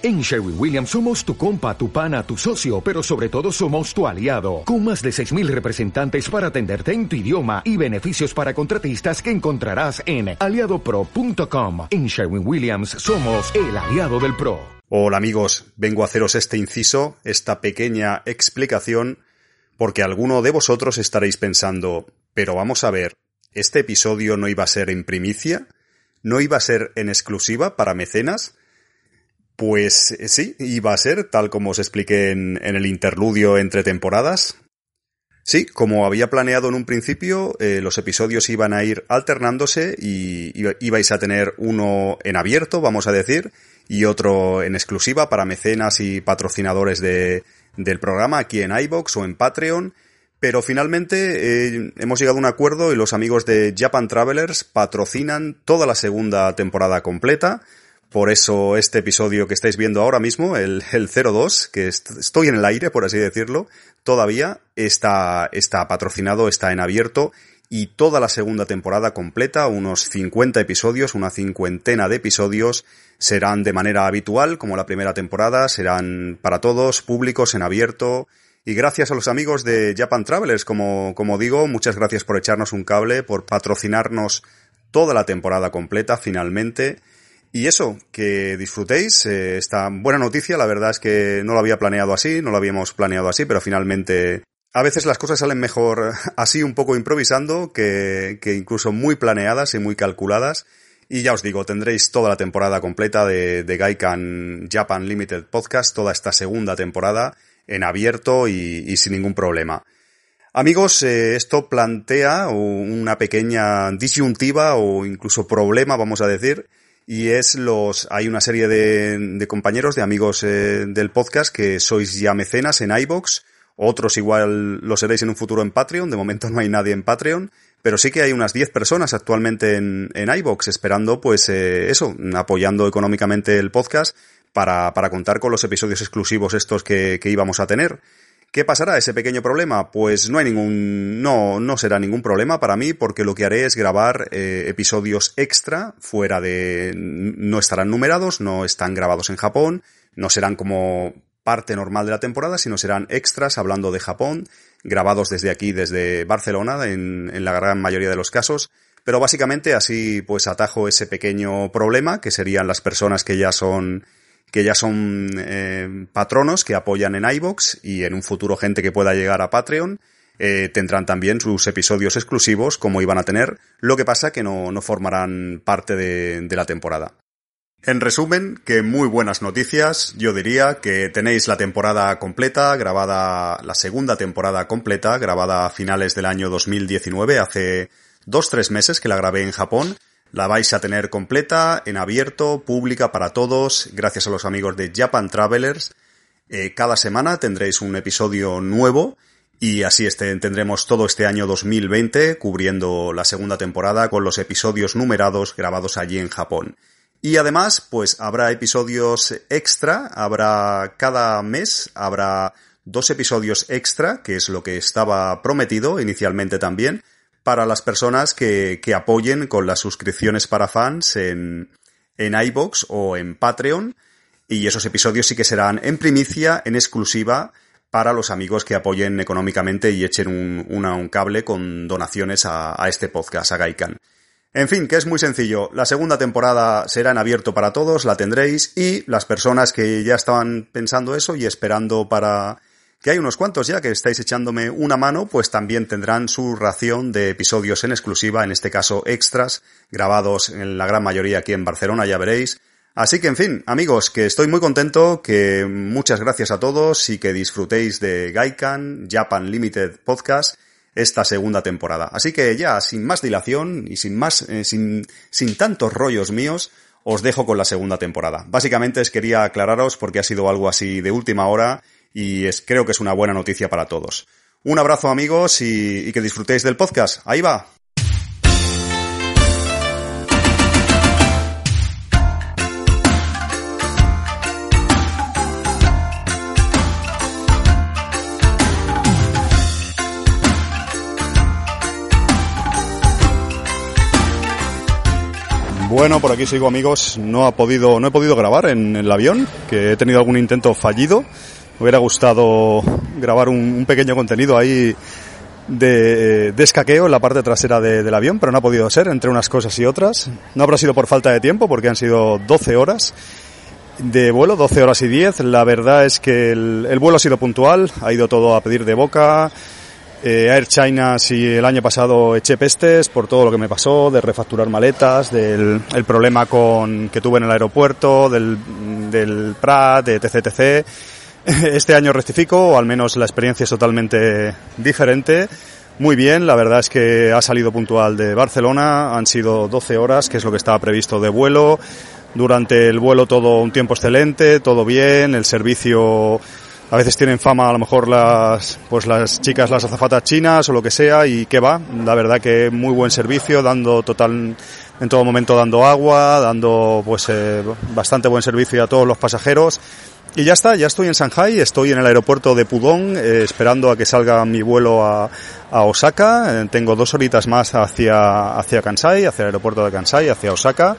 En Sherwin Williams somos tu compa, tu pana, tu socio, pero sobre todo somos tu aliado, con más de 6.000 representantes para atenderte en tu idioma y beneficios para contratistas que encontrarás en aliadopro.com. En Sherwin Williams somos el aliado del PRO. Hola amigos, vengo a haceros este inciso, esta pequeña explicación, porque alguno de vosotros estaréis pensando, pero vamos a ver, ¿este episodio no iba a ser en primicia? ¿No iba a ser en exclusiva para mecenas? Pues eh, sí, iba a ser, tal como os expliqué en, el interludio entre temporadas. Sí, como había planeado en un principio, eh, los episodios iban a ir alternándose y ibais a tener uno en abierto, vamos a decir, y otro en exclusiva para mecenas y patrocinadores de, del programa aquí en iBox o en Patreon. Pero finalmente eh, hemos llegado a un acuerdo y los amigos de Japan Travelers patrocinan toda la segunda temporada completa. Por eso este episodio que estáis viendo ahora mismo, el, el 02, que estoy en el aire, por así decirlo, todavía está, está patrocinado, está en abierto y toda la segunda temporada completa, unos 50 episodios, una cincuentena de episodios, serán de manera habitual, como la primera temporada, serán para todos, públicos, en abierto. Y gracias a los amigos de Japan Travelers, como, como digo, muchas gracias por echarnos un cable, por patrocinarnos toda la temporada completa, finalmente. Y eso, que disfrutéis eh, esta buena noticia. La verdad es que no lo había planeado así, no lo habíamos planeado así, pero finalmente a veces las cosas salen mejor así un poco improvisando que, que incluso muy planeadas y muy calculadas. Y ya os digo, tendréis toda la temporada completa de, de Gaikan Japan Limited Podcast, toda esta segunda temporada en abierto y, sin ningún problema. Amigos, eh, esto plantea una pequeña disyuntiva o incluso problema, vamos a decir, y es los hay una serie de, compañeros, de amigos eh, del podcast que sois ya mecenas en iBox, otros igual lo seréis en un futuro en Patreon, de momento no hay nadie en Patreon, pero sí que hay unas 10 personas actualmente en, en iBox esperando pues eh, eso, apoyando económicamente el podcast para, para contar con los episodios exclusivos estos que, que íbamos a tener. ¿Qué pasará ese pequeño problema? Pues no hay ningún, no, no será ningún problema para mí porque lo que haré es grabar eh, episodios extra fuera de, no estarán numerados, no están grabados en Japón, no serán como parte normal de la temporada, sino serán extras hablando de Japón, grabados desde aquí, desde Barcelona, en, en la gran mayoría de los casos. Pero básicamente así pues atajo ese pequeño problema que serían las personas que ya son que ya son eh, patronos que apoyan en iBox y en un futuro gente que pueda llegar a Patreon. Eh, tendrán también sus episodios exclusivos como iban a tener, lo que pasa que no, no formarán parte de, de la temporada. En resumen, que muy buenas noticias. Yo diría que tenéis la temporada completa, grabada, la segunda temporada completa, grabada a finales del año 2019, hace dos, tres meses que la grabé en Japón la vais a tener completa, en abierto, pública para todos, gracias a los amigos de Japan Travelers. Eh, cada semana tendréis un episodio nuevo y así este, tendremos todo este año 2020 cubriendo la segunda temporada con los episodios numerados grabados allí en Japón. Y además, pues habrá episodios extra, habrá cada mes, habrá dos episodios extra, que es lo que estaba prometido inicialmente también, para las personas que, apoyen con las suscripciones para fans en, en iBox o en Patreon. Y esos episodios sí que serán en primicia, en exclusiva, para los amigos que apoyen económicamente y echen un, un cable con donaciones a, a, este podcast, a Gaikan. En fin, que es muy sencillo. La segunda temporada será en abierto para todos, la tendréis, y las personas que ya estaban pensando eso y esperando para que hay unos cuantos ya que estáis echándome una mano, pues también tendrán su ración de episodios en exclusiva, en este caso extras, grabados en la gran mayoría aquí en Barcelona, ya veréis. Así que, en fin, amigos, que estoy muy contento, que muchas gracias a todos y que disfrutéis de Gaikan Japan Limited Podcast esta segunda temporada. Así que ya, sin más dilación y sin más, eh, sin, sin tantos rollos míos, os dejo con la segunda temporada. Básicamente es quería aclararos porque ha sido algo así de última hora y es, creo que es una buena noticia para todos. Un abrazo amigos y, que disfrutéis del podcast. Ahí va. Bueno, por aquí sigo amigos, no, ha podido, no he podido grabar en el avión, que he tenido algún intento fallido. Hubiera gustado grabar un, pequeño contenido ahí de, de, escaqueo en la parte trasera del avión, pero no ha podido ser entre unas cosas y otras. No habrá sido por falta de tiempo, porque han sido 12 horas de vuelo, 12 horas y 10. La verdad es que el, el vuelo ha sido puntual, ha ido todo a pedir de boca. Eh, Air China, si el año pasado eché pestes por todo lo que me pasó, de refacturar maletas, del el problema con, que tuve en el aeropuerto, del, del Prat, de etc, Este año rectifico, o al menos la experiencia es totalmente diferente. Muy bien, la verdad es que ha salido puntual de Barcelona, han sido 12 horas, que es lo que estaba previsto de vuelo. Durante el vuelo todo un tiempo excelente, todo bien, el servicio a veces tienen fama a lo mejor las pues las chicas las azafatas chinas o lo que sea y qué va la verdad que muy buen servicio dando total en todo momento dando agua dando pues eh, bastante buen servicio a todos los pasajeros y ya está, ya estoy en Shanghai, estoy en el aeropuerto de Pudong eh, esperando a que salga mi vuelo a, a Osaka. Eh, tengo dos horitas más hacia, hacia Kansai, hacia el aeropuerto de Kansai, hacia Osaka.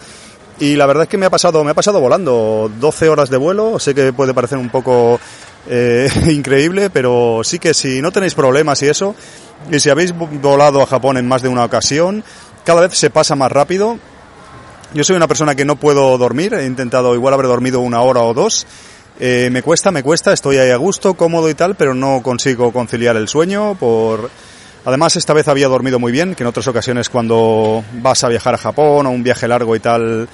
Y la verdad es que me ha pasado, me ha pasado volando 12 horas de vuelo. Sé que puede parecer un poco eh, increíble, pero sí que si no tenéis problemas y eso, y si habéis volado a Japón en más de una ocasión, cada vez se pasa más rápido. Yo soy una persona que no puedo dormir, he intentado igual haber dormido una hora o dos. Eh, me cuesta, me cuesta, estoy ahí a gusto, cómodo y tal, pero no consigo conciliar el sueño por... Además, esta vez había dormido muy bien, que en otras ocasiones cuando vas a viajar a Japón o un viaje largo y tal,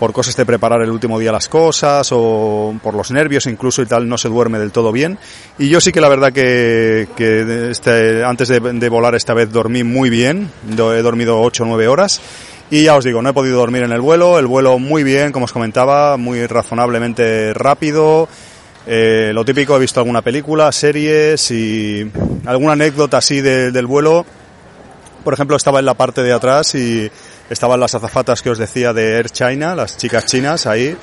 por cosas de preparar el último día las cosas o por los nervios incluso y tal no se duerme del todo bien. Y yo sí que la verdad que, este, antes de, volar esta vez dormí muy bien he dormido 8 o 9 horas y ya os digo, no he podido dormir en el vuelo, el vuelo muy bien, como os comentaba, muy razonablemente rápido, eh, lo típico, he visto alguna película, series y alguna anécdota así del vuelo. Por ejemplo, estaba en la parte de atrás y estaban las azafatas que os decía de Air China, las chicas chinas ahí,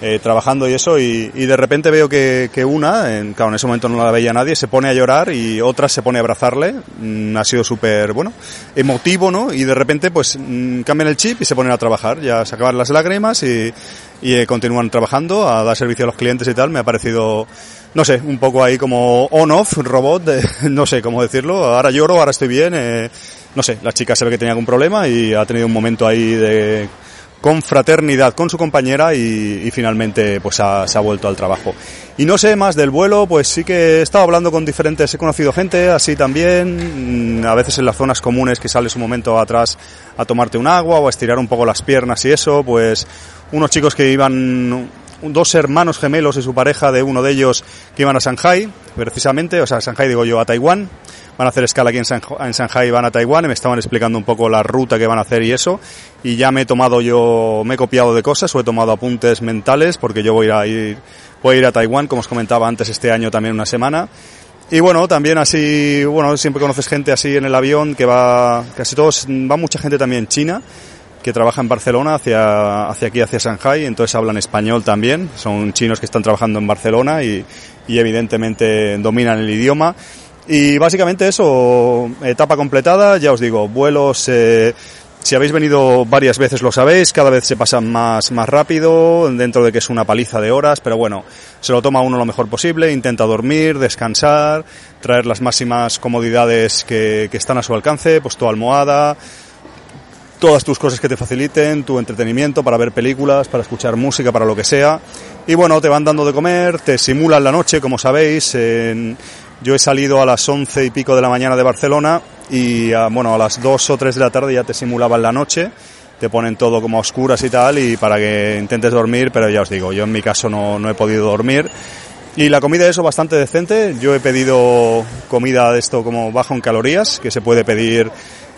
eh, trabajando y eso, y, y, de repente veo que, que una, en, claro, en ese momento no la veía nadie, se pone a llorar y otra se pone a abrazarle. Mm, ha sido súper, bueno, emotivo, ¿no? Y de repente, pues, mm, cambian el chip y se ponen a trabajar. Ya se acaban las lágrimas y, y eh, continúan trabajando, a dar servicio a los clientes y tal. Me ha parecido, no sé, un poco ahí como on-off, robot, no sé cómo decirlo. Ahora lloro, ahora estoy bien. Eh, no sé, la chica se ve que tenía algún problema y ha tenido un momento ahí de confraternidad con su compañera y, finalmente pues ha, se ha vuelto al trabajo. Y no sé más del vuelo, pues sí que he estado hablando con diferentes, he conocido gente así también, mm, a veces en las zonas comunes que sales un momento atrás a tomarte un agua o a estirar un poco las piernas y eso, pues unos chicos que iban, dos hermanos gemelos y su pareja de uno de ellos que iban a Shanghai, precisamente, o sea, Shanghai digo yo, a Taiwán, van a hacer escala aquí en, Shanghai y van a Taiwán y me estaban explicando un poco la ruta que van a hacer y eso. Y ya me he tomado yo, me he copiado de cosas o he tomado apuntes mentales porque yo voy a ir, voy a ir a Taiwán, como os comentaba antes, este año también una semana. Y bueno, también así, bueno, siempre conoces gente así en el avión que va, casi todos, va mucha gente también china que trabaja en Barcelona hacia, hacia aquí, hacia Shanghai, entonces hablan español también, son chinos que están trabajando en Barcelona y, y evidentemente dominan el idioma. Y básicamente eso, etapa completada, ya os digo, vuelos, eh, si habéis venido varias veces lo sabéis, cada vez se pasan más, más rápido, dentro de que es una paliza de horas, pero bueno, se lo toma uno lo mejor posible, intenta dormir, descansar, traer las máximas comodidades que, que están a su alcance, pues tu almohada, todas tus cosas que te faciliten, tu entretenimiento para ver películas, para escuchar música, para lo que sea. Y bueno, te van dando de comer, te simulan la noche, como sabéis, en, yo he salido a las once y pico de la mañana de Barcelona y a, bueno, a las dos o tres de la tarde ya te simulaban la noche, te ponen todo como a oscuras y tal y para que intentes dormir, pero ya os digo, yo en mi caso no, no he podido dormir. Y la comida es eso bastante decente. Yo he pedido comida de esto como bajo en calorías, que se puede pedir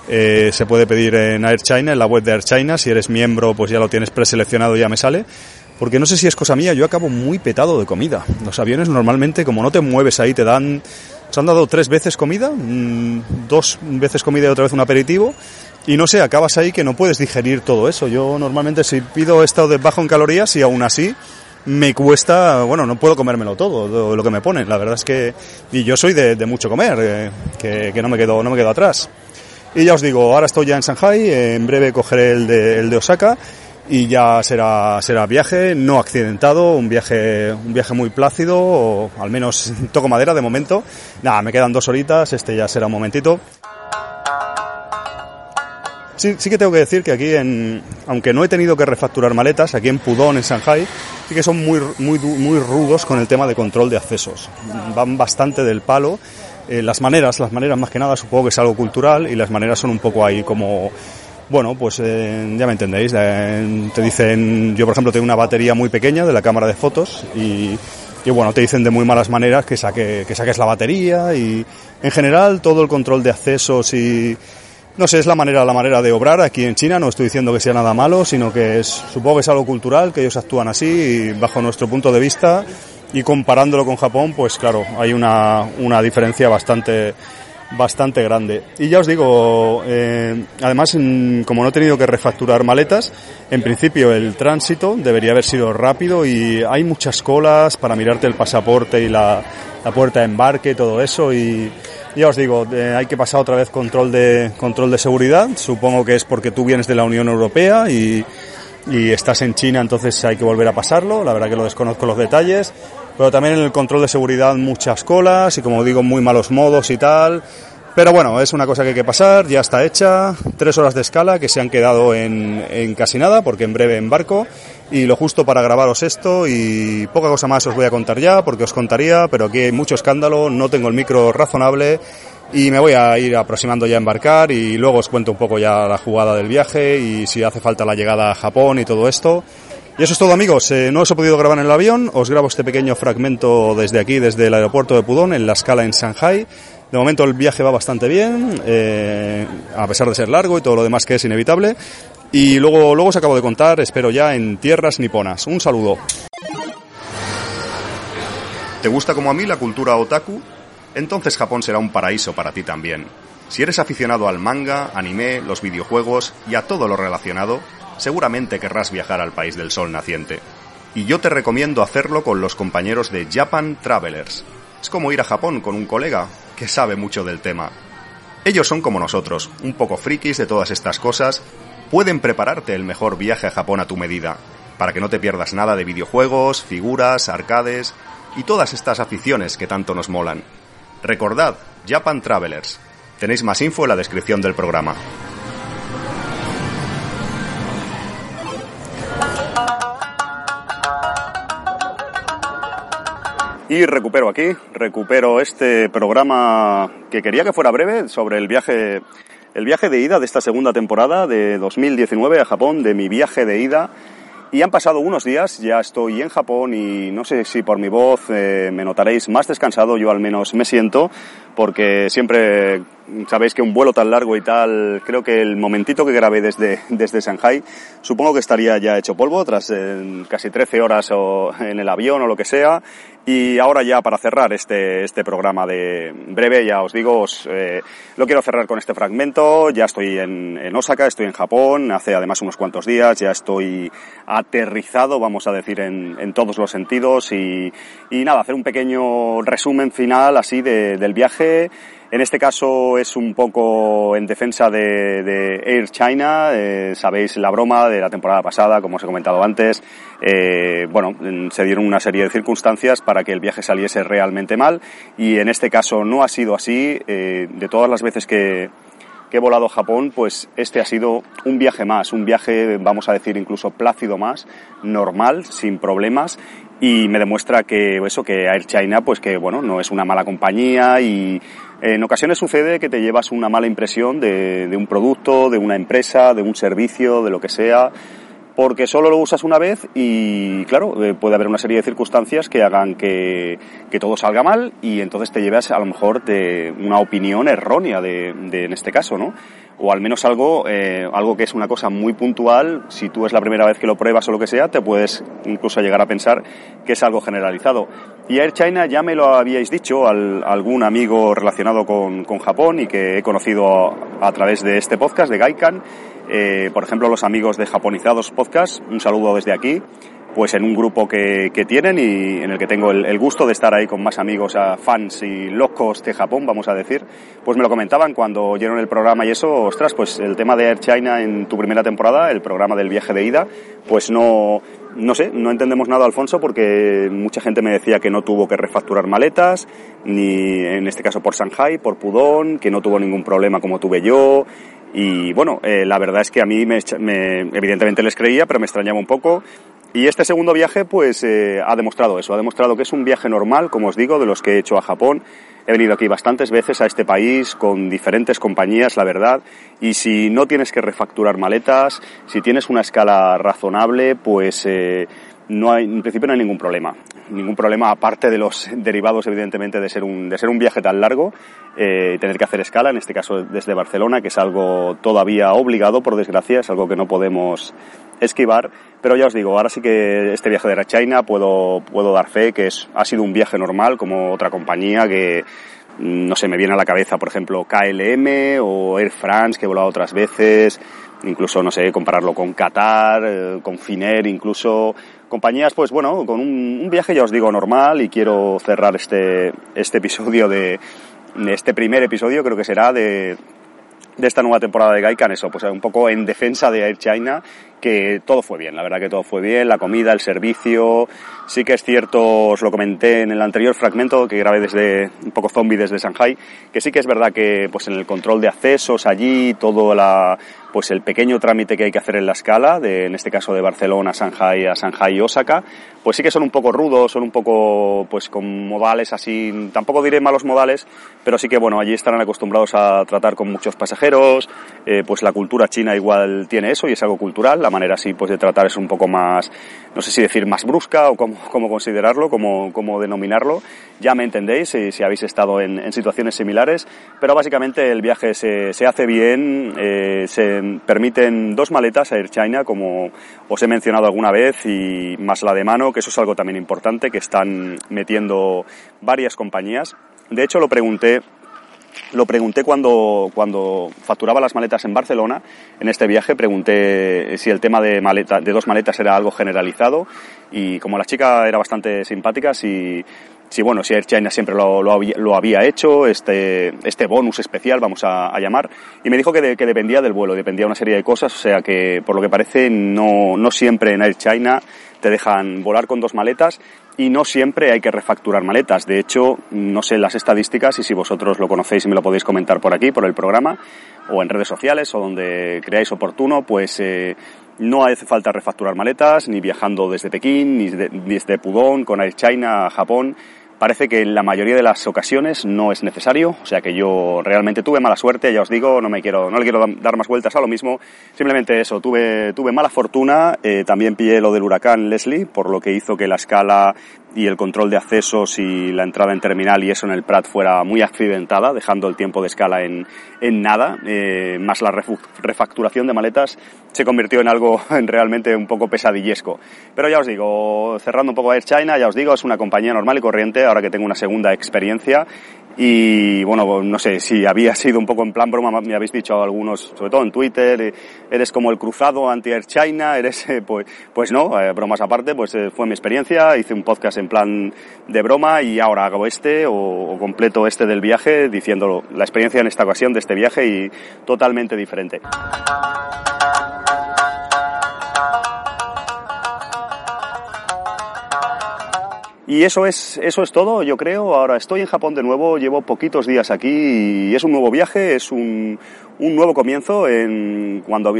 eh, se puede pedir en Air China, en la web de Air China. Si eres miembro, pues ya lo tienes preseleccionado, ya me sale. Porque no sé si es cosa mía, yo acabo muy petado de comida. Los aviones normalmente, como no te mueves ahí, te dan... Se han dado tres veces comida, mm, dos veces comida y otra vez un aperitivo. Y no sé, acabas ahí que no puedes digerir todo eso. Yo normalmente si pido esto de bajo en calorías y aún así me cuesta, bueno, no puedo comérmelo todo, lo que me ponen. La verdad es que, y yo soy de, mucho comer, eh, que, que, no me quedo, no me quedo atrás. Y ya os digo, ahora estoy ya en Shanghai, en breve cogeré el de, el de Osaka y ya será, será viaje no accidentado, un viaje, un viaje muy plácido, o al menos toco madera de momento. Nada, me quedan dos horitas, este ya será un momentito. Sí, sí que tengo que decir que aquí, en, aunque no he tenido que refacturar maletas, aquí en Pudong, en Shanghai, sí que son muy, muy, muy rudos con el tema de control de accesos. Van bastante del palo. Eh, las maneras, las maneras más que nada, supongo que es algo cultural y las maneras son un poco ahí como bueno, pues eh, ya me entendéis. Eh, te dicen, yo por ejemplo tengo una batería muy pequeña de la cámara de fotos y, y bueno, te dicen de muy malas maneras que, saque, que saques la batería y en general todo el control de accesos y no sé, es la manera, la manera de obrar aquí en China. No estoy diciendo que sea nada malo, sino que es, supongo que es algo cultural, que ellos actúan así y bajo nuestro punto de vista y comparándolo con Japón, pues claro, hay una, una diferencia bastante bastante grande. Y ya os digo, eh, además, como no he tenido que refacturar maletas, en principio el tránsito debería haber sido rápido y hay muchas colas para mirarte el pasaporte y la, la puerta de embarque y todo eso. Y ya os digo, eh, hay que pasar otra vez control de, control de seguridad. Supongo que es porque tú vienes de la Unión Europea y, y estás en China, entonces hay que volver a pasarlo. La verdad que lo desconozco los detalles pero también en el control de seguridad muchas colas y como digo muy malos modos y tal. Pero bueno, es una cosa que hay que pasar, ya está hecha, tres horas de escala que se han quedado en, en casi nada porque en breve embarco y lo justo para grabaros esto y poca cosa más os voy a contar ya porque os contaría, pero aquí hay mucho escándalo, no tengo el micro razonable y me voy a ir aproximando ya a embarcar y luego os cuento un poco ya la jugada del viaje y si hace falta la llegada a Japón y todo esto. Y eso es todo amigos, eh, no os he podido grabar en el avión, os grabo este pequeño fragmento desde aquí, desde el aeropuerto de Pudong, en la escala en Shanghai. De momento el viaje va bastante bien, eh, a pesar de ser largo y todo lo demás que es inevitable. Y luego, luego os acabo de contar, espero ya en tierras niponas. Un saludo. ¿Te gusta como a mí la cultura otaku? Entonces Japón será un paraíso para ti también. Si eres aficionado al manga, anime, los videojuegos y a todo lo relacionado, seguramente querrás viajar al país del sol naciente. Y yo te recomiendo hacerlo con los compañeros de Japan Travelers. Es como ir a Japón con un colega que sabe mucho del tema. Ellos son como nosotros, un poco frikis de todas estas cosas, pueden prepararte el mejor viaje a Japón a tu medida, para que no te pierdas nada de videojuegos, figuras, arcades y todas estas aficiones que tanto nos molan. Recordad, Japan Travelers. Tenéis más info en la descripción del programa. Y recupero aquí, recupero este programa que quería que fuera breve sobre el viaje, el viaje de ida de esta segunda temporada de 2019 a Japón, de mi viaje de ida. Y han pasado unos días, ya estoy en Japón y no sé si por mi voz eh, me notaréis más descansado, yo al menos me siento, porque siempre sabéis que un vuelo tan largo y tal, creo que el momentito que grabé desde, desde Shanghai, supongo que estaría ya hecho polvo tras eh, casi 13 horas en el avión o lo que sea. Y ahora ya para cerrar este, este programa de breve, ya os digo, eh, lo quiero cerrar con este fragmento. Ya estoy en, en, Osaka, estoy en Japón, hace además unos cuantos días, ya estoy aterrizado, vamos a decir, en, en todos los sentidos. Y, y nada, hacer un pequeño resumen final así de, del viaje. En este caso es un poco en defensa de, Air China. Eh, sabéis la broma de la temporada pasada, como os he comentado antes. Eh, bueno, se dieron una serie de circunstancias para que el viaje saliese realmente mal y en este caso no ha sido así. Eh, de todas las veces que, que he volado a Japón, pues este ha sido un viaje más, un viaje, vamos a decir, incluso plácido más, normal, sin problemas, y me demuestra que eso, que Air China, pues que bueno, no es una mala compañía y en ocasiones sucede que te llevas una mala impresión de, de un producto, de una empresa, de un servicio, de lo que sea, porque solo lo usas una vez y claro, eh, puede haber una serie de circunstancias que hagan que, que, todo salga mal y entonces te llevas a lo mejor de una opinión errónea de, de en este caso, ¿no? O al menos algo, eh, algo que es una cosa muy puntual, si tú es la primera vez que lo pruebas o lo que sea, te puedes incluso llegar a pensar que es algo generalizado. Y Air China ya me lo habíais dicho al, algún amigo relacionado con, con, Japón y que he conocido a, a través de este podcast de Gaikan. Eh, por ejemplo, los amigos de Japonizados Podcast, un saludo desde aquí. pues en un grupo que, que tienen y en el que tengo el, gusto de estar ahí con más amigos, fans y locos de Japón, vamos a decir, pues me lo comentaban cuando oyeron el programa y eso, ostras, pues el tema de Air China en tu primera temporada, el programa del viaje de ida, pues no, no sé, no entendemos nada, Alfonso, porque mucha gente me decía que no tuvo que refacturar maletas, ni en este caso por Shanghai, por Pudong, que no tuvo ningún problema como tuve yo. Y bueno, eh, la verdad es que a mí me, evidentemente les creía, pero me extrañaba un poco. Y este segundo viaje, pues, eh, ha demostrado eso, ha demostrado que es un viaje normal, como os digo, de los que he hecho a Japón. He venido aquí bastantes veces a este país con diferentes compañías, la verdad, y si no tienes que refacturar maletas, si tienes una escala razonable, pues eh, no hay, en principio no hay ningún problema. Ningún problema aparte de los derivados, evidentemente, de ser un, de ser un viaje tan largo, eh, tener que hacer escala, en este caso desde Barcelona, que es algo todavía obligado, por desgracia, es algo que no podemos esquivar. Pero ya os digo, ahora sí que este viaje de la China puedo, puedo dar fe que es, ha sido un viaje normal, como otra compañía que, no sé, me viene a la cabeza, por ejemplo, KLM o Air France, que he volado otras veces, incluso, no sé, compararlo con Qatar, eh, con Finnair, incluso compañías, pues bueno, con un, viaje, ya os digo, normal y quiero cerrar este, este episodio de, este primer episodio, creo que será de, de esta nueva temporada de Gaikan, eso, pues un poco en defensa de Air China que todo fue bien, la verdad que todo fue bien, la comida, el servicio, sí que es cierto, os lo comenté en el anterior fragmento que grabé desde un poco zombie desde Shanghai, que sí que es verdad que pues en el control de accesos allí, todo la pues el pequeño trámite que hay que hacer en la escala, de, en este caso de Barcelona a Shanghai a Shanghai Osaka, pues sí que son un poco rudos, son un poco pues con modales así, tampoco diré malos modales, pero sí que bueno, allí estarán acostumbrados a tratar con muchos pasajeros, eh, pues la cultura china igual tiene eso y es algo cultural, manera así pues de tratar es un poco más, no sé si decir más brusca o cómo, cómo considerarlo, cómo, cómo denominarlo. Ya me entendéis si, si habéis estado en, en, situaciones similares, pero básicamente el viaje se, se hace bien, eh, se permiten dos maletas a Air China, como os he mencionado alguna vez, y más la de mano, que eso es algo también importante, que están metiendo varias compañías. De hecho, lo pregunté lo pregunté cuando, cuando facturaba las maletas en Barcelona, en este viaje, pregunté si el tema de, maleta, de dos maletas era algo generalizado. Y como la chica era bastante simpática, si, si bueno, si Air China siempre lo, lo, había hecho, este, este bonus especial, vamos a, llamar, y me dijo que, que dependía del vuelo, dependía de una serie de cosas, o sea que por lo que parece no, no siempre en Air China te dejan volar con dos maletas y no siempre hay que refacturar maletas. De hecho, no sé las estadísticas y si vosotros lo conocéis y me lo podéis comentar por aquí, por el programa, o en redes sociales o donde creáis oportuno, pues eh, no hace falta refacturar maletas, ni viajando desde Pekín, ni, desde Pudong, con Air China a Japón. Parece que en la mayoría de las ocasiones no es necesario, o sea que yo realmente tuve mala suerte, ya os digo, no me quiero, no le quiero dar más vueltas a lo mismo, simplemente eso, tuve, tuve mala fortuna, eh, también pillé lo del huracán Leslie, por lo que hizo que la escala y el control de accesos y la entrada en terminal y eso en el Prat fuera muy accidentada, dejando el tiempo de escala en, en nada, eh, más la refacturación de maletas se convirtió en algo realmente un poco pesadillesco. Pero ya os digo, cerrando un poco Air China, ya os digo, es una compañía normal y corriente, ahora que tengo una segunda experiencia y bueno, no sé si había sido un poco en plan broma, me habéis dicho algunos, sobre todo en Twitter, eh, eres como el cruzado anti-Air China, eres, eh, pues, pues no, eh, bromas aparte, pues fue mi experiencia, hice un podcast en plan de broma y ahora hago este o, o, completo este del viaje diciendo la experiencia en esta ocasión de este viaje y totalmente diferente. Y eso es, eso es todo, yo creo. Ahora estoy en Japón de nuevo, llevo poquitos días aquí y es un nuevo viaje, es un, un nuevo comienzo en cuando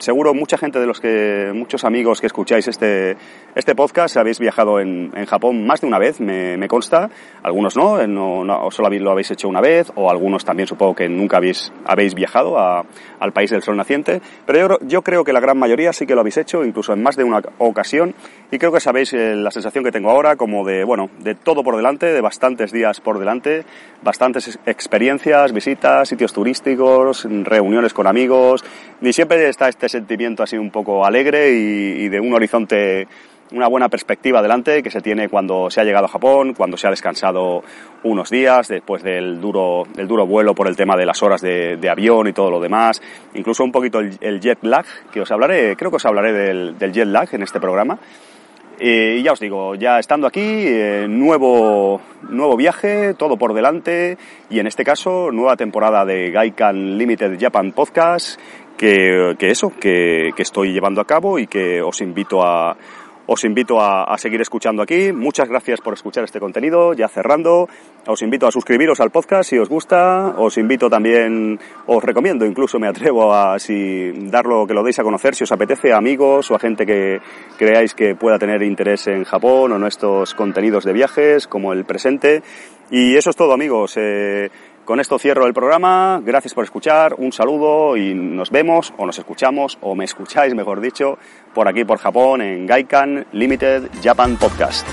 seguro mucha gente de los que muchos amigos que escucháis este este podcast habéis viajado en, en Japón más de una vez me, consta. Algunos no, eh, no, no solo lo habéis hecho una vez o algunos también supongo que nunca habéis habéis viajado al país del sol naciente. Pero yo, yo creo que la gran mayoría sí que lo habéis hecho incluso en más de una ocasión. Y creo que sabéis eh, la sensación que tengo ahora como de bueno de todo por delante de bastantes días por delante bastantes experiencias visitas sitios turísticos reuniones con amigos, y siempre está este sentimiento así un poco alegre y, de un horizonte una buena perspectiva adelante que se tiene cuando se ha llegado a Japón, cuando se ha descansado unos días después del duro, del duro vuelo por el tema de las horas de, avión y todo lo demás, incluso un poquito el, jet lag, que os hablaré, creo que os hablaré del, del, jet lag en este programa. Y ya os digo, ya estando aquí, eh, nuevo, nuevo viaje, todo por delante y en este caso nueva temporada de Gaikan Limited Japan Podcast que, que eso, que, que estoy llevando a cabo y que os invito a, os invito a, a, seguir escuchando aquí. Muchas gracias por escuchar este contenido. Ya cerrando, os invito a suscribiros al podcast si os gusta. Os invito también, os recomiendo, incluso me atrevo a si darlo, que lo deis a conocer, si os apetece, a amigos o a gente que creáis que pueda tener interés en Japón o en estos contenidos de viajes, como el presente. Y eso es todo, amigos. Eh, con esto cierro el programa. Gracias por escuchar. Un saludo y nos vemos o nos escuchamos o me escucháis, mejor dicho, por aquí por Japón en Gaikan Limited Japan Podcast.